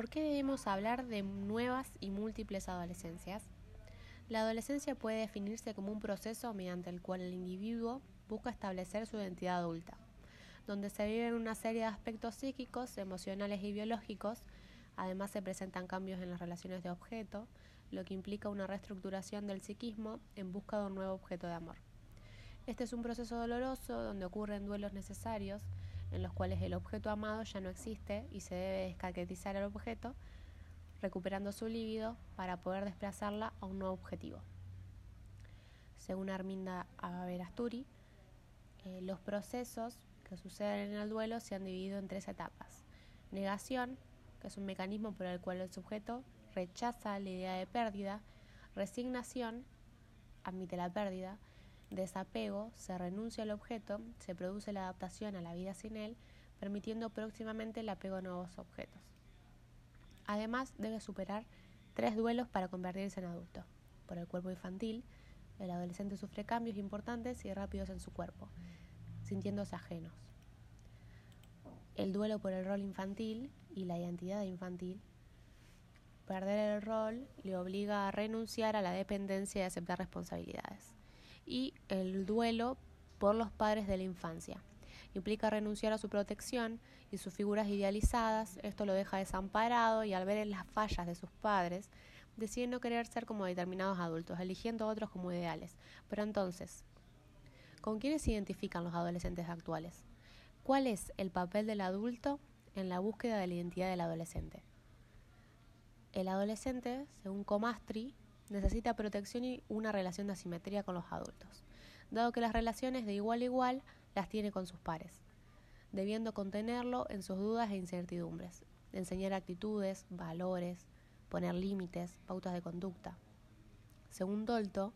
¿Por qué debemos hablar de nuevas y múltiples adolescencias? La adolescencia puede definirse como un proceso mediante el cual el individuo busca establecer su identidad adulta, donde se viven una serie de aspectos psíquicos, emocionales y biológicos, además se presentan cambios en las relaciones de objeto, lo que implica una reestructuración del psiquismo en busca de un nuevo objeto de amor. Este es un proceso doloroso donde ocurren duelos necesarios en los cuales el objeto amado ya no existe y se debe descaquetizar el objeto, recuperando su líbido para poder desplazarla a un nuevo objetivo. Según Arminda Averasturi, eh, los procesos que suceden en el duelo se han dividido en tres etapas. Negación, que es un mecanismo por el cual el sujeto rechaza la idea de pérdida. Resignación, admite la pérdida desapego, se renuncia al objeto, se produce la adaptación a la vida sin él, permitiendo próximamente el apego a nuevos objetos. Además, debe superar tres duelos para convertirse en adulto. Por el cuerpo infantil, el adolescente sufre cambios importantes y rápidos en su cuerpo, sintiéndose ajenos. El duelo por el rol infantil y la identidad infantil. Perder el rol le obliga a renunciar a la dependencia y aceptar responsabilidades y el duelo por los padres de la infancia. Implica renunciar a su protección y sus figuras idealizadas, esto lo deja desamparado y al ver las fallas de sus padres, decide no querer ser como determinados adultos, eligiendo otros como ideales. Pero entonces, ¿con quiénes se identifican los adolescentes actuales? ¿Cuál es el papel del adulto en la búsqueda de la identidad del adolescente? El adolescente, según Comastri, necesita protección y una relación de asimetría con los adultos, dado que las relaciones de igual a igual las tiene con sus pares, debiendo contenerlo en sus dudas e incertidumbres, enseñar actitudes, valores, poner límites, pautas de conducta. Según Dolto,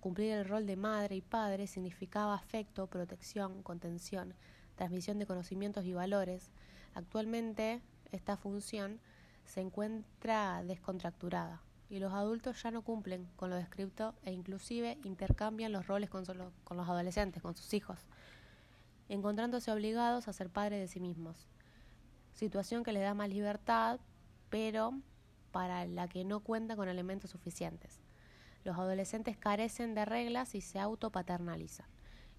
cumplir el rol de madre y padre significaba afecto, protección, contención, transmisión de conocimientos y valores. Actualmente esta función se encuentra descontracturada, y los adultos ya no cumplen con lo descrito e inclusive intercambian los roles con, con los adolescentes, con sus hijos, encontrándose obligados a ser padres de sí mismos. Situación que les da más libertad, pero para la que no cuenta con elementos suficientes. Los adolescentes carecen de reglas y se autopaternalizan,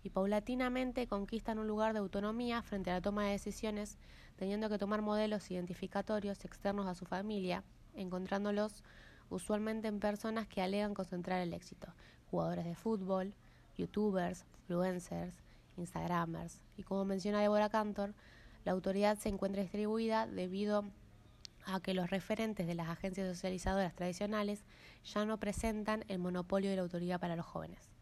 y paulatinamente conquistan un lugar de autonomía frente a la toma de decisiones, teniendo que tomar modelos identificatorios externos a su familia, encontrándolos usualmente en personas que alegan concentrar el éxito, jugadores de fútbol, youtubers, influencers, instagramers. Y como menciona Deborah Cantor, la autoridad se encuentra distribuida debido a que los referentes de las agencias socializadoras tradicionales ya no presentan el monopolio de la autoridad para los jóvenes.